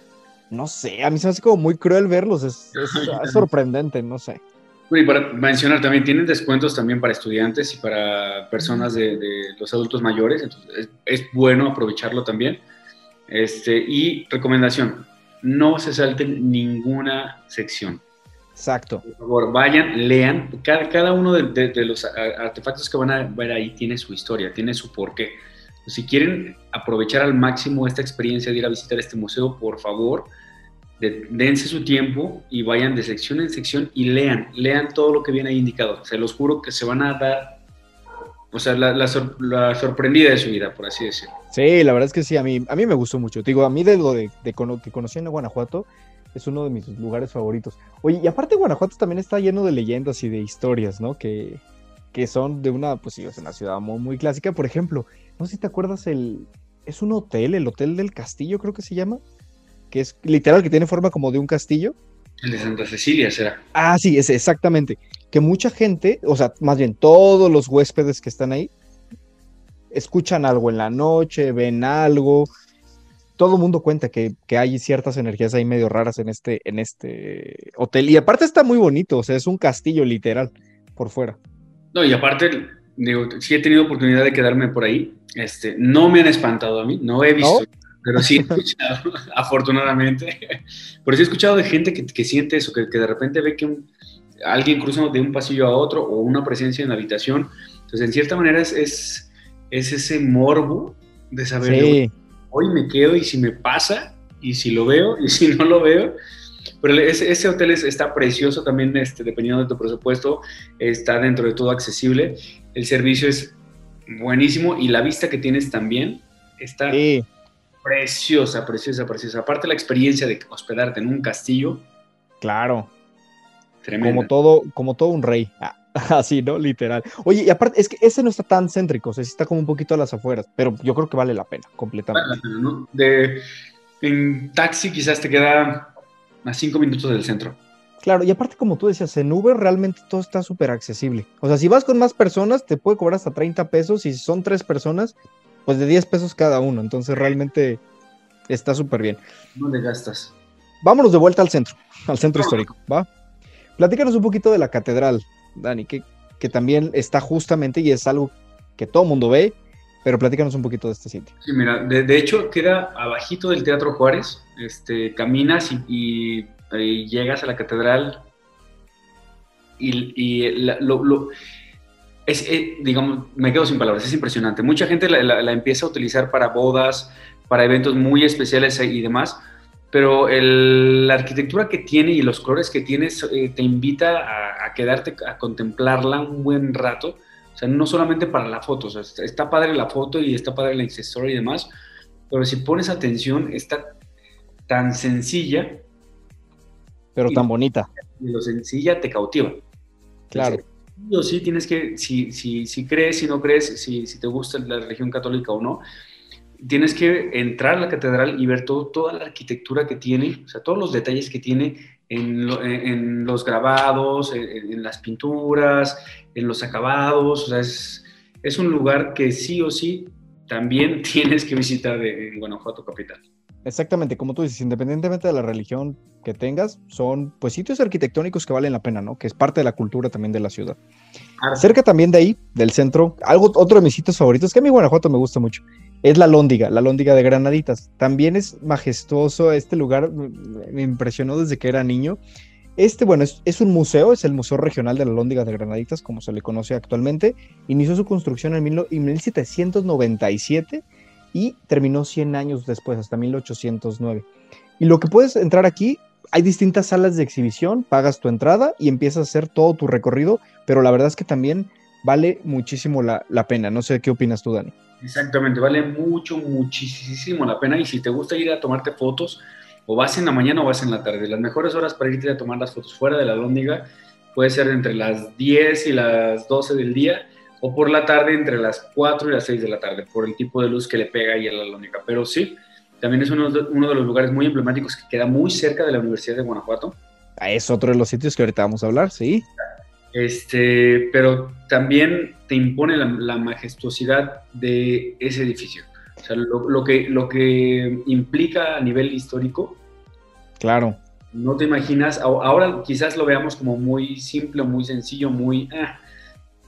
no sé, a mí se me hace como muy cruel verlos, es sorprendente, no sé. Y para mencionar también, tienen descuentos también para estudiantes y para personas de, los adultos mayores, entonces es, bueno aprovecharlo también. Este, y recomendación, no se salten ninguna sección. Exacto. Por favor, vayan, lean. Cada, cada uno de, los artefactos que van a ver ahí tiene su historia, tiene su porqué. Si quieren aprovechar al máximo esta experiencia de ir a visitar este museo, por favor, dense su tiempo y vayan de sección en sección y lean, lean todo lo que viene ahí indicado. Se los juro que se van a dar, o sea, la, sorprendida de su vida, por así decirlo. Sí, la verdad es que sí, a mí, a mí me gustó mucho. digo, a mí de lo de, que conocí en Guanajuato, es uno de mis lugares favoritos. Oye, y aparte Guanajuato también está lleno de leyendas y de historias, ¿no? Que, que son de una, pues sí, es una ciudad muy, muy clásica. Por ejemplo, no sé si te acuerdas el... Es un hotel, el Hotel del Castillo creo que se llama que es literal, que tiene forma como de un castillo. El de Santa Cecilia será. Ah, sí, es exactamente. Que mucha gente, o sea, más bien todos los huéspedes que están ahí, escuchan algo en la noche, ven algo. Todo el mundo cuenta que, hay ciertas energías ahí medio raras en este, en este hotel. Y aparte está muy bonito, o sea, es un castillo literal por fuera. No, y aparte digo, sí he tenido oportunidad de quedarme por ahí. Este, no me han espantado a mí, no he visto, pero sí he escuchado, afortunadamente. Pero sí he escuchado de gente que, que siente eso, que, que, de repente ve que alguien cruza de un pasillo a otro o una presencia en la habitación. Entonces, en cierta manera es, es, es ese morbo de saber, Sí. hoy me quedo y si me pasa, y si lo veo, y si no lo veo. Pero ese, ese hotel es- está precioso también, este, dependiendo de tu presupuesto, está dentro de todo accesible. El servicio es buenísimo y la vista que tienes también está Sí. Preciosa, preciosa, preciosa. Aparte la experiencia de hospedarte en un castillo, Claro. tremenda. Como todo, como todo un rey. Ah, Así, ¿no? Literal. Oye, y aparte, es que ese no está tan céntrico, o sea, sí está como un poquito a las afueras, pero yo creo que vale la pena, Vale completamente. la pena, ¿no? De, en taxi quizás te queda a cinco minutos del centro. Claro, y aparte, como tú decías, en Uber realmente todo está súper accesible. O sea, si vas con más personas, te puede cobrar hasta 30 pesos, y si son tres personas, pues de 10 pesos cada uno. Entonces, realmente está súper bien. No le gastas. Vámonos de vuelta al centro, al centro histórico, ¿va? Platícanos un poquito de la catedral, Dani, que, que también está justamente y es algo que todo mundo ve, pero platícanos un poquito de este sitio. Sí, mira, de, de hecho queda abajito del Teatro Juárez, este, caminas y, y- y llegas a la catedral y, y la- lo, lo- es, eh, digamos, me quedo sin palabras, es impresionante. Mucha gente la, la- la empieza a utilizar para bodas, para eventos muy especiales y demás, pero el- la arquitectura que tiene y los colores que tiene eh, te invita a, a quedarte a contemplarla un buen rato. O sea, no solamente para la foto, o sea, está, padre la foto y está padre el accesorio y demás, pero si pones atención, está tan sencilla Pero tan bonita, y lo sencilla te cautiva. claro. Entonces, sí o sí tienes que, si, si, crees, si no crees, si, te gusta la religión católica o no, tienes que entrar a la catedral y ver toda la arquitectura que tiene, o sea, todos los detalles que tiene en, lo- en- en los grabados, en, las pinturas, en los acabados, o sea, es, un lugar que sí o sí también tienes que visitar en Guanajuato capital. Exactamente, como tú dices, independientemente de la religión que tengas, son pues sitios arquitectónicos que valen la pena, ¿no? Que es parte de la cultura también de la ciudad. Cerca también de ahí, del centro, algo, otro de mis sitios favoritos, que a mí Guanajuato me gusta mucho, es la Lóndiga, la Lóndiga de Granaditas. También es majestuoso este lugar, me impresionó desde que era niño. Este, bueno, es, es un museo, es el Museo Regional de la Lóndiga de Granaditas, como se le conoce actualmente. Inició su construcción en, mil- en 1797 y terminó 100 años después, hasta 1809. Y lo que puedes entrar aquí, hay distintas salas de exhibición, pagas tu entrada y empiezas a hacer todo tu recorrido, pero la verdad es que también vale muchísimo la, la pena. No sé qué opinas tú, Dani. Exactamente, vale mucho, muchísimo la pena. Y si te gusta ir a tomarte fotos, o vas en la mañana o vas en la tarde. Las mejores horas para irte a tomar las fotos fuera de la lóndiga puede ser entre las 10 y las 12 del día, o por la tarde entre las 4 y las 6 de la tarde, por el tipo de luz que le pega ahí a la lóndiga. Pero sí, también es uno de, uno de los lugares muy emblemáticos que queda muy cerca de la Universidad de Guanajuato. Ah, Es otro de los sitios que ahorita vamos a hablar, sí. Este, pero también te impone la, la majestuosidad de ese edificio. O sea, lo, lo que, lo que implica a nivel histórico, Claro. no te imaginas, ahora quizás lo veamos como muy simple, muy sencillo, muy... ah,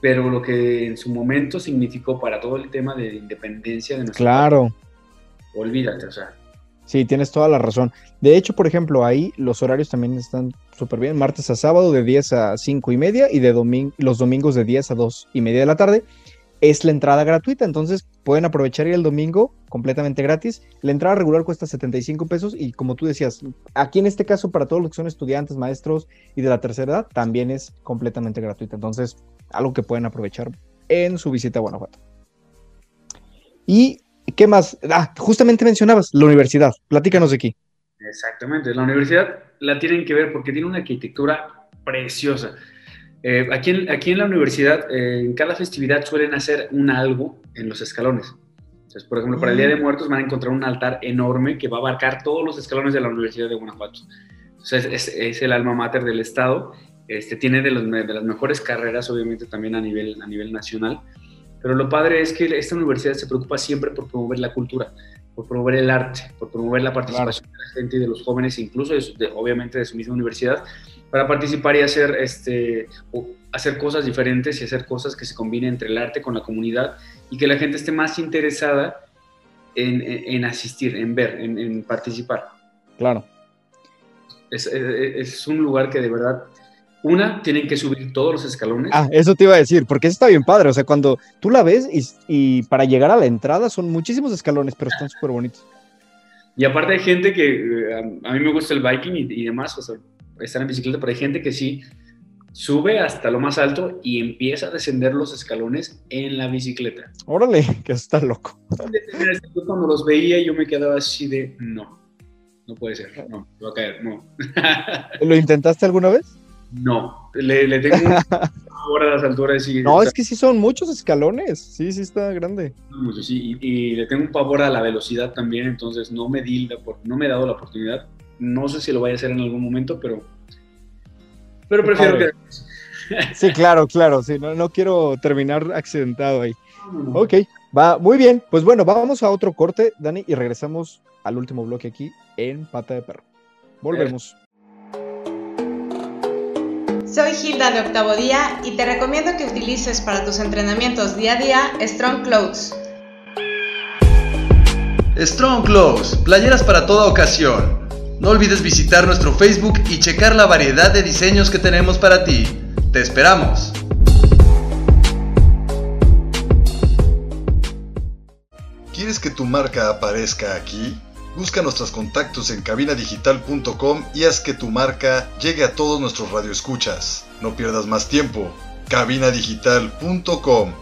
pero lo que en su momento significó para todo el tema de independencia de nuestro Claro. país, olvídate, o sea, Sí, tienes toda la razón. De hecho, por ejemplo, ahí los horarios también están súper bien. Martes a sábado de 10 a 5 y media y de domin- los domingos de 10 a 2 y media de la tarde. Es la entrada gratuita, entonces pueden aprovechar ir el domingo completamente gratis. La entrada regular cuesta 75 pesos y como tú decías, aquí en este caso para todos los que son estudiantes, maestros y de la tercera edad, también es completamente gratuita. Entonces, algo que pueden aprovechar en su visita a Guanajuato. Y ¿Qué más? Ah, justamente mencionabas la universidad. Platícanos de aquí. Exactamente, la universidad la tienen que ver porque tiene una arquitectura preciosa. Eh, aquí, en, aquí en la universidad, eh, en cada festividad suelen hacer un algo en los escalones. Entonces, por ejemplo, para el Día de Muertos van a encontrar un altar enorme que va a abarcar todos los escalones de la Universidad de Guanajuato. Entonces, es, es el alma mater del Estado. Este, tiene de, los, de, las mejores carreras, obviamente, también a nivel, a nivel nacional. Pero lo padre es que esta universidad se preocupa siempre por promover la cultura, por promover el arte, por promover la participación de la gente y de los jóvenes, incluso obviamente de su misma universidad, para participar y hacer, este, hacer cosas diferentes y hacer cosas que se combinen entre el arte con la comunidad y que la gente esté más interesada en, asistir, en ver, en, participar. Claro. Es, es, un lugar que de verdad, una, tienen que subir todos los escalones. Ah, eso te iba a decir, porque eso está bien padre. O sea, cuando tú la ves y, para llegar a la entrada son muchísimos escalones, pero están súper bonitos. Y aparte hay gente que, eh, a, mí me gusta el biking y, y demás, o sea, estar en bicicleta, pero hay gente que sí sube hasta lo más alto y empieza a descender los escalones en la bicicleta. Órale, que está loco. Cuando los veía yo me quedaba así de, no, no puede ser, no, va a caer, no. ¿Lo intentaste alguna vez? No, le, tengo un pavor a las alturas. Y, no, es que sí son muchos escalones, sí, sí está grande. sí, y, le tengo un pavor a la velocidad también, entonces no me, di no me he dado la oportunidad. No sé si lo voy a hacer en algún momento, pero pero prefiero que... Sí, claro, claro, sí, no, no quiero terminar accidentado ahí. Ok, va, muy bien. Pues bueno, vamos a otro corte, Dani, y regresamos al último bloque aquí en Pata de Perro. Volvemos. Soy Hilda de Octavo Día y te recomiendo que utilices para tus entrenamientos día a día Strong Clothes. Strong Clothes, playeras para toda ocasión no olvides visitar nuestro Facebook y checar la variedad de diseños que tenemos para ti. ¡Te esperamos! ¿Quieres que tu marca aparezca aquí? Busca nuestros contactos en cabinadigital.com y haz que tu marca llegue a todos nuestros radioescuchas. No pierdas más tiempo. cabinadigital.com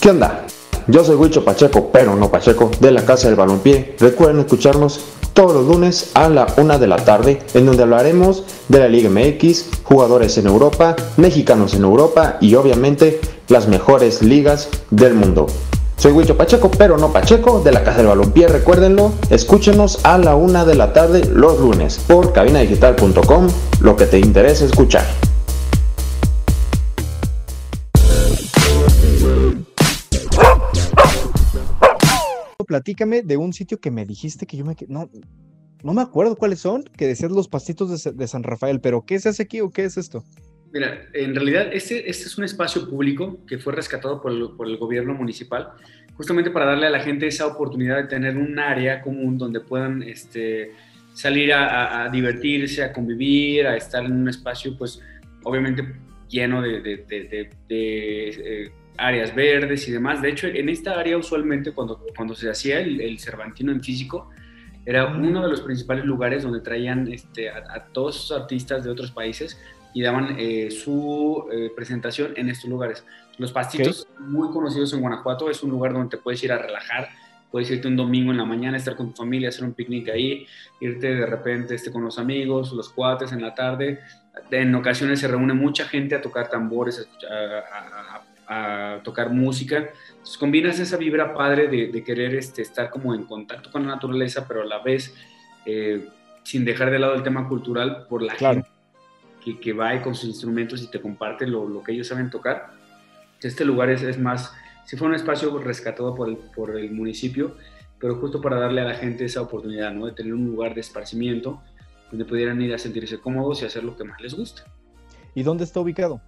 ¿Qué onda? Yo soy Huicho Pacheco, pero no Pacheco, de la Casa del Balompié. Recuerden escucharnos todos los lunes a la una de la tarde, en donde hablaremos de la Liga MX, jugadores en Europa, mexicanos en Europa y obviamente las mejores ligas del mundo. Soy Huicho Pacheco, pero no Pacheco, de la Casa del Balompié, recuérdenlo, escúchenos a la una de la tarde los lunes por cabinadigital.com, lo que te interesa escuchar. platícame de un sitio que me dijiste que yo me... No, no me acuerdo cuáles son, que decías los pastitos de, San Rafael, pero ¿qué se hace aquí o qué es esto? Mira, en realidad este, este es un espacio público que fue rescatado por el, por el, gobierno municipal, justamente para darle a la gente esa oportunidad de tener un área común donde puedan este, salir a, divertirse, a convivir, a estar en un espacio, pues obviamente lleno de, de, de eh, áreas verdes y demás. De hecho, en esta área usualmente cuando, cuando se hacía el, Cervantino en físico, era uno de los principales lugares donde traían este, a, todos esos artistas de otros países y daban eh, su eh, presentación en estos lugares. Los pastitos, muy conocidos en Guanajuato, es un lugar donde te puedes ir a relajar, puedes irte un domingo en la mañana, estar con tu familia, hacer un picnic ahí, irte de repente este, con los amigos, los cuates en la tarde. En ocasiones se reúne mucha gente a tocar tambores, a, a a tocar música. Entonces combinas esa vibra padre de, querer este, estar como en contacto con la naturaleza, pero a la vez eh, sin dejar de lado el tema cultural por la gente que, que, va con sus instrumentos y te comparte lo, lo, que ellos saben tocar. Este lugar es, es más, si fue un espacio rescatado por el, por el municipio, pero justo para darle a la gente esa oportunidad, ¿no? De tener un lugar de esparcimiento donde pudieran ir a sentirse cómodos y hacer lo que más les gusta. ¿Y dónde está ubicado?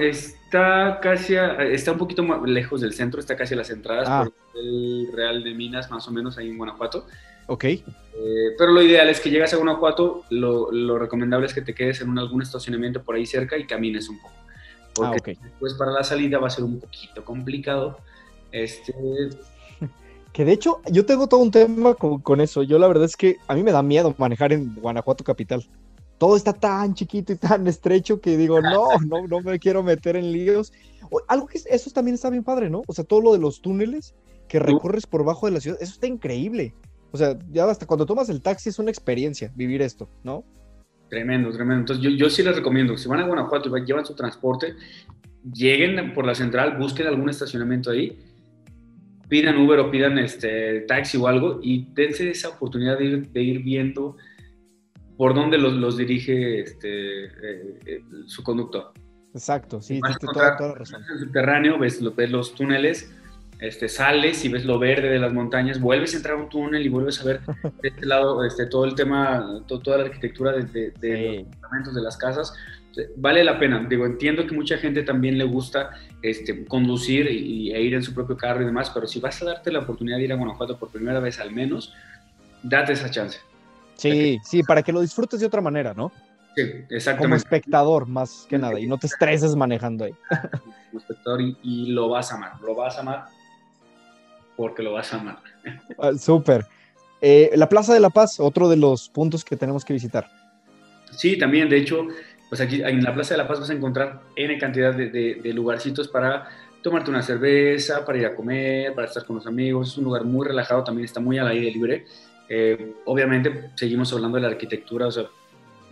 está casi, está un poquito más lejos del centro, está casi a las entradas ah. por el Real de Minas, más o menos, ahí en Guanajuato. Ok. Eh, pero lo ideal es que llegas a Guanajuato, lo, lo, recomendable es que te quedes en un, algún estacionamiento por ahí cerca y camines un poco. Porque ah, okay. después para la salida va a ser un poquito complicado. Este... Que de hecho, yo tengo todo un tema con, con eso. Yo la verdad es que a mí me da miedo manejar en Guanajuato capital todo está tan chiquito y tan estrecho que digo, no, no, no me quiero meter en líos. algo que eso también está bien padre, ¿no? O sea, todo lo de los túneles que recorres por bajo de la ciudad, eso está increíble. O sea, ya hasta cuando tomas el taxi es una experiencia vivir esto, ¿no? Tremendo, tremendo. Entonces yo, yo sí les recomiendo, si van a Guanajuato y llevan su transporte, lleguen por la central, busquen algún estacionamiento ahí, pidan Uber o pidan este taxi o algo y dense esa oportunidad de ir, de ir viendo por dónde los, los dirige este, eh, eh, su conductor. Exacto, sí, toda, toda la razón. En el subterráneo, ves, ves los túneles, este, sales y ves lo verde de las montañas, vuelves a entrar a un túnel y vuelves a ver de este lado este, todo el tema, to- toda la arquitectura de, de- de Sí. los apartamentos, de las casas. Vale la pena. Digo, entiendo que mucha gente también le gusta este, conducir y, e ir en su propio carro y demás, pero si vas a darte la oportunidad de ir a Guanajuato por primera vez al menos, date esa chance. Sí, sí, para que lo disfrutes de otra manera, ¿no? Sí, Como exactamente. espectador, más que nada, y no te estreses manejando ahí. Como espectador y, y lo vas a amar. Lo vas a amar porque lo vas a amar. Ah, Súper. Eh, la Plaza de la Paz, otro de los puntos que tenemos que visitar. Sí, también, de hecho, pues aquí en la Plaza de la Paz vas a encontrar N cantidad de, de- de lugarcitos para tomarte una cerveza, para ir a comer, para estar con los amigos. Es un lugar muy relajado, también está muy al aire libre. Eh, obviamente, seguimos hablando de la arquitectura, o sea,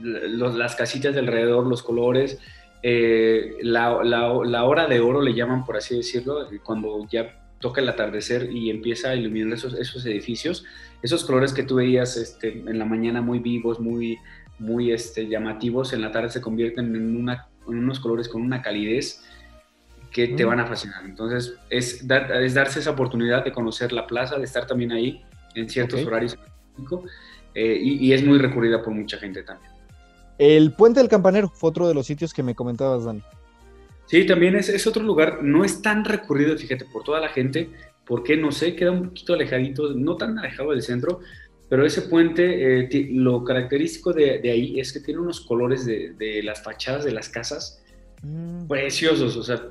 los- las casitas de alrededor, los colores, eh, la, la- la hora de oro le llaman, por así decirlo, cuando ya toca el atardecer y empieza a iluminar esos, esos edificios, esos colores que tú veías este, en la mañana muy vivos, muy, muy este, llamativos, en la tarde se convierten en, una, en unos colores con una calidez que te Mm. van a fascinar. Entonces, es, dar- es darse esa oportunidad de conocer la plaza, de estar también ahí en ciertos Ok. horarios eh, y, y es muy recurrida por mucha gente también. El Puente del Campanero fue otro de los sitios que me comentabas, Dani. Sí, también es, es otro lugar, no es tan recurrido, fíjate, por toda la gente, porque no sé, queda un poquito alejadito, no tan alejado del centro, pero ese puente, eh, lo característico de, de ahí es que tiene unos colores de, de las fachadas de las casas Mm, preciosos, o sea,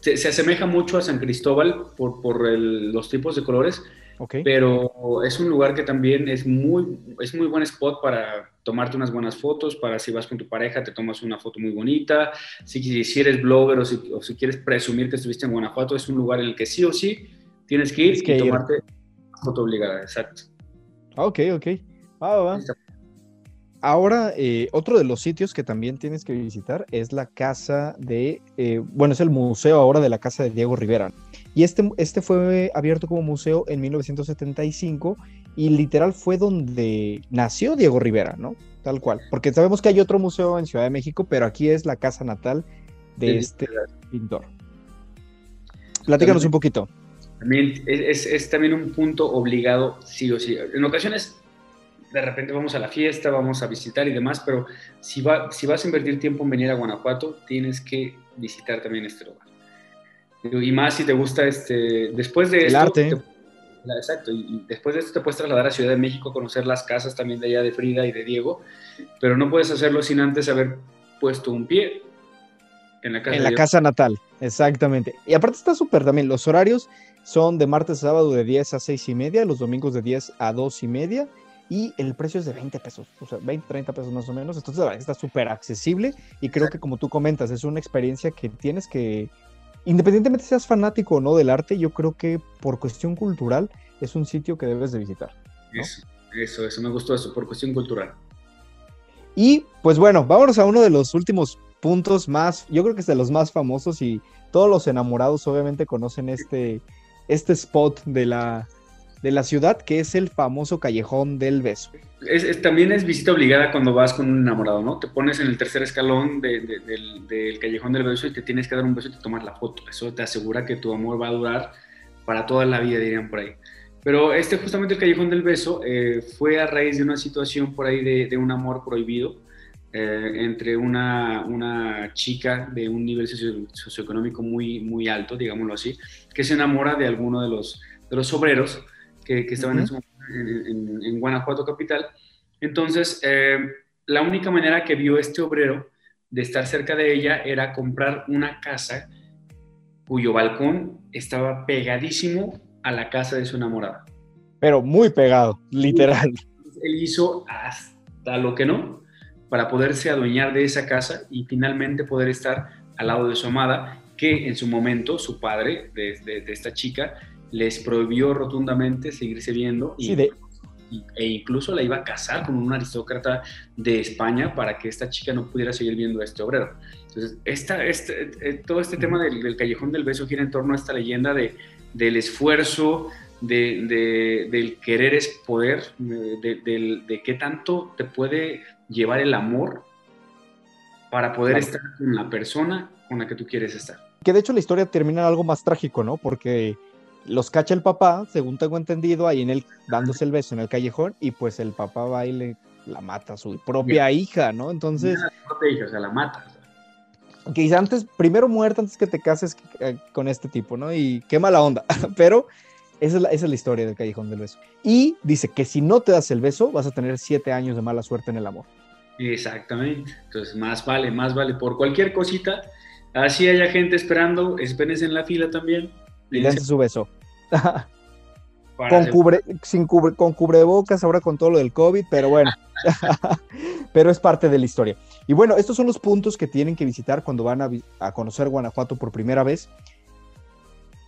se, se asemeja mucho a San Cristóbal por, por el- los tipos de colores, ok. pero es un lugar que también es muy, es muy buen spot para tomarte unas buenas fotos, para si vas con tu pareja te tomas una foto muy bonita, si, si eres blogger o si, o si quieres presumir que estuviste en Guanajuato, es un lugar en el que sí o sí tienes que ir Tienes que y tomarte foto obligada, exacto. Ok, ok. Va, Ahora, eh, otro de los sitios que también tienes que visitar es la casa de, eh, bueno, es el museo ahora de la casa de Diego Rivera. Y este, este fue abierto como museo en 1975 y literal fue donde nació Diego Rivera, ¿no? Tal cual. Porque sabemos que hay otro museo en Ciudad de México, pero aquí es la casa natal de Sí, este pintor. Platícanos un poquito. También es, es- es también un punto obligado, sí o sí. En ocasiones, de repente vamos a la fiesta, vamos a visitar y demás, pero si, va, si vas a invertir tiempo en venir a Guanajuato, tienes que visitar también este lugar. Y más si te gusta, este, después de El esto... arte. te- la- exacto, y y después de esto te puedes trasladar a Ciudad de México a conocer las casas también de allá de Frida y de Diego, pero no puedes hacerlo sin antes haber puesto un pie en la casa En la casa natal, exactamente. Y aparte está súper también. Los horarios son de martes a sábado de 10 a 6 y media, los domingos de 10 a 2 y media. Y el precio es de 20 pesos, o sea, 20, 30 pesos más o menos. Entonces, está súper accesible. Y creo que, como tú comentas, es una experiencia que tienes que, independientemente seas fanático o no del arte, yo creo que por cuestión cultural es un sitio que debes de visitar. ¿no? Eso, eso, eso, me gustó eso, por cuestión cultural. Y pues bueno, vámonos a uno de los últimos puntos más, yo creo que es de los más famosos y todos los enamorados obviamente conocen este, este spot de la, de la ciudad, que es el famoso Callejón del Beso. Es, es- también es visita obligada cuando vas con un enamorado, ¿no? Te pones en el tercer escalón de- de- del, del callejón del beso y te tienes que dar un beso y te tomar la foto. Eso te asegura que tu amor va a durar para toda la vida, dirían por ahí. Pero este, justamente el callejón del beso, eh, fue a raíz de una situación por ahí de, de un amor prohibido eh, entre una, una chica de un nivel socio- socioeconómico muy, muy alto, digámoslo así, que se enamora de alguno de los, de los obreros que, que estaban en, su- en- en- en Guanajuato capital. Entonces, eh, la única manera que vio este obrero de estar cerca de ella era comprar una casa cuyo balcón estaba pegadísimo a la casa de su enamorada. Pero muy pegado, literal. Él hizo hasta lo que no para poderse adueñar de esa casa y finalmente poder estar al lado de su amada, que en su momento su padre de, de- de esta chica les prohibió rotundamente seguirse viendo y, Sí, de- e incluso la iba a casar con un aristócrata de España para que esta chica no pudiera seguir viendo a este obrero. Entonces, esta, este, eh, todo este tema del, del callejón del beso gira en torno a esta leyenda de, del esfuerzo, de, de- del querer es poder, de, de qué tanto te puede llevar el amor para poder Claro. estar con la persona con la que tú quieres estar. Que de hecho la historia termina en algo más trágico, ¿no? Porque los cacha el papá, según tengo entendido, ahí en el dándose el beso en el callejón y pues el papá va y le la mata a su propia hija, ¿no? Entonces, No te dije, o sea, la mata. o sea. que dice antes, primero muerta antes que te cases eh, con este tipo, ¿no? Y qué mala onda, pero esa es, la, esa es la historia del callejón del beso. Y dice que si no te das el beso, vas a tener siete años de mala suerte en el amor. Exactamente. Entonces, más vale, más vale. Por cualquier cosita, así haya gente esperando, espérense en la fila también. Y dense su beso. Con, cubre, sin cubre, con cubrebocas, ahora con todo lo del COVID, pero bueno, pero es parte de la historia. Y bueno, estos son los puntos que tienen que visitar cuando van a, conocer Guanajuato por primera vez.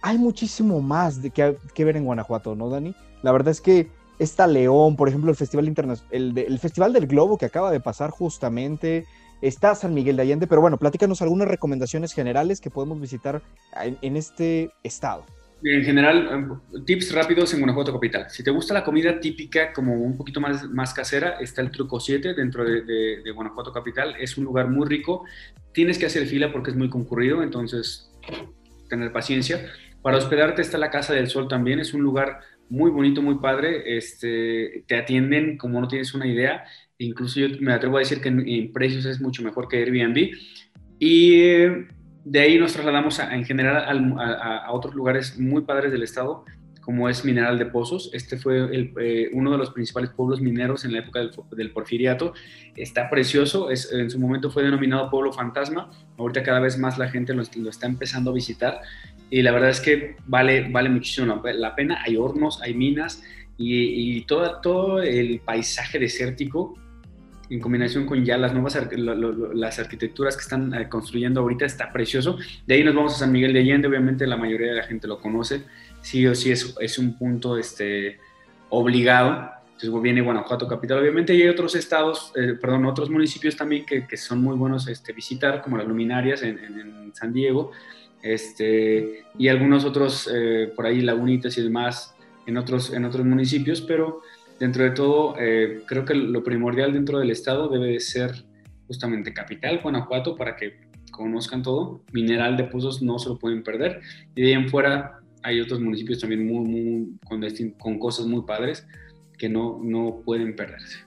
Hay muchísimo más de que, que ver en Guanajuato, ¿no, Dani? La verdad es que está León, por ejemplo, el Festival el, de- el Festival del Globo que acaba de pasar justamente, está San Miguel de Allende, pero bueno, platícanos algunas recomendaciones generales que podemos visitar en- en este estado. En general, eh, tips rápidos en Guanajuato Capital. Si te gusta la comida típica, como un poquito más, más casera, está el Truco 7 dentro de, de- de Guanajuato Capital. Es un lugar muy rico. Tienes que hacer fila porque es muy concurrido, entonces tener paciencia. Para hospedarte está la Casa del Sol también. Es un lugar muy bonito, muy padre. Este, te atienden como no tienes una idea. Incluso yo me atrevo a decir que en, en precios es mucho mejor que Airbnb. Y eh, de ahí nos trasladamos a- en general al- a, a otros lugares muy padres del estado, como es Mineral de Pozos. Este fue el, eh, uno de los principales pueblos mineros en la época del, del porfiriato. Está precioso, es, en su momento fue denominado pueblo fantasma. Ahorita cada vez más la gente lo, lo está empezando a visitar y la verdad es que vale, vale muchísimo la pena. Hay hornos, hay minas y, y todo, todo el paisaje desértico en combinación con ya las nuevas las arquitecturas que están eh, construyendo ahorita está precioso. De ahí nos vamos a San Miguel de Allende, obviamente la mayoría de la gente lo conoce, sí o sí es, es un punto este, obligado. Entonces viene Guanajuato capital, obviamente, y hay otros estados, eh, perdón, otros municipios también que, que son muy buenos este, visitar, como las luminarias en, en- en San Diego, este, y algunos otros eh, por ahí, lagunitas y demás, en otros, en otros municipios, pero dentro de todo, eh, creo que lo primordial dentro del estado debe de ser justamente capital, Guanajuato, para que conozcan todo. Mineral de Pozos no se lo pueden perder. Y de ahí en fuera hay otros municipios también muy, muy, con, destin- con cosas muy padres que no, no pueden perderse.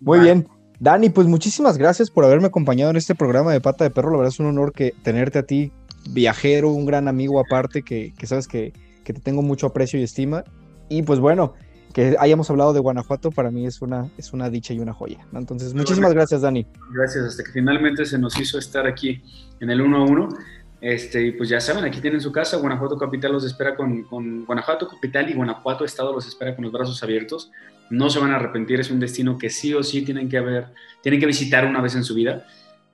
Muy bien. Dani, pues muchísimas gracias por haberme acompañado en este programa de Pata de Perro. La verdad es un honor que tenerte a ti, viajero, un gran amigo aparte, que, que sabes que, que te tengo mucho aprecio y estima. Y pues bueno, que hayamos hablado de Guanajuato para mí es una, es una dicha y una joya. Entonces, muchísimas gracias, Dani. Gracias, hasta que finalmente se nos hizo estar aquí en el 1 a 1. Este, y pues ya saben, aquí tienen su casa, Guanajuato Capital los espera con, con Guanajuato Capital y Guanajuato Estado los espera con los brazos abiertos. No se van a arrepentir, es un destino que sí o sí tienen que haber, tienen que visitar una vez en su vida.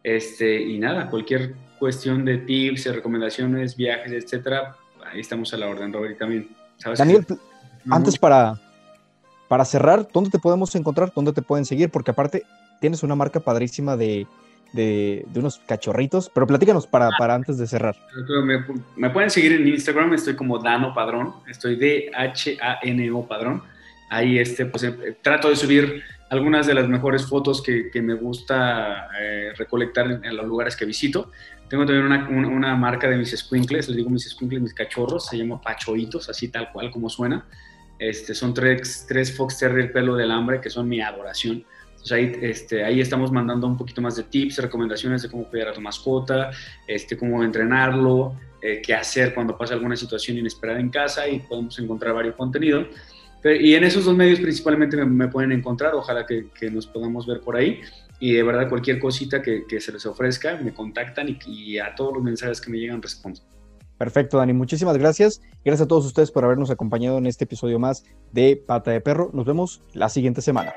Este, y nada, cualquier cuestión de tips, recomendaciones, viajes, etcétera, ahí estamos a la orden, Robert, y también. ¿sabes Daniel, antes para, para cerrar, ¿dónde te podemos encontrar? ¿Dónde te pueden seguir? Porque aparte tienes una marca padrísima de, de, de unos cachorritos, pero platícanos para, para antes de cerrar. Me, me pueden seguir en Instagram, estoy como Dano Padrón, estoy D-H-A-N-O Padrón. Ahí este, pues, eh, trato de subir algunas de las mejores fotos que, que me gusta eh, recolectar en, en los lugares que visito. Tengo también una, una, una marca de mis squinkles, les digo mis squinkles, mis cachorros, se llama Pachoitos, así tal cual como suena. Este, son tres, tres Fox Terrier pelo del hambre que son mi adoración. Entonces ahí, este, ahí estamos mandando un poquito más de tips, recomendaciones de cómo cuidar a tu mascota, este, cómo entrenarlo, eh, qué hacer cuando pasa alguna situación inesperada en casa y podemos encontrar varios contenidos. Y en esos dos medios principalmente me, me pueden encontrar, ojalá que, que, nos podamos ver por ahí. Y de verdad cualquier cosita que, que se les ofrezca, me contactan y, y, a todos los mensajes que me llegan respondo. Perfecto, Dani. Muchísimas gracias. Gracias a todos ustedes por habernos acompañado en este episodio más de Pata de Perro. Nos vemos la siguiente semana.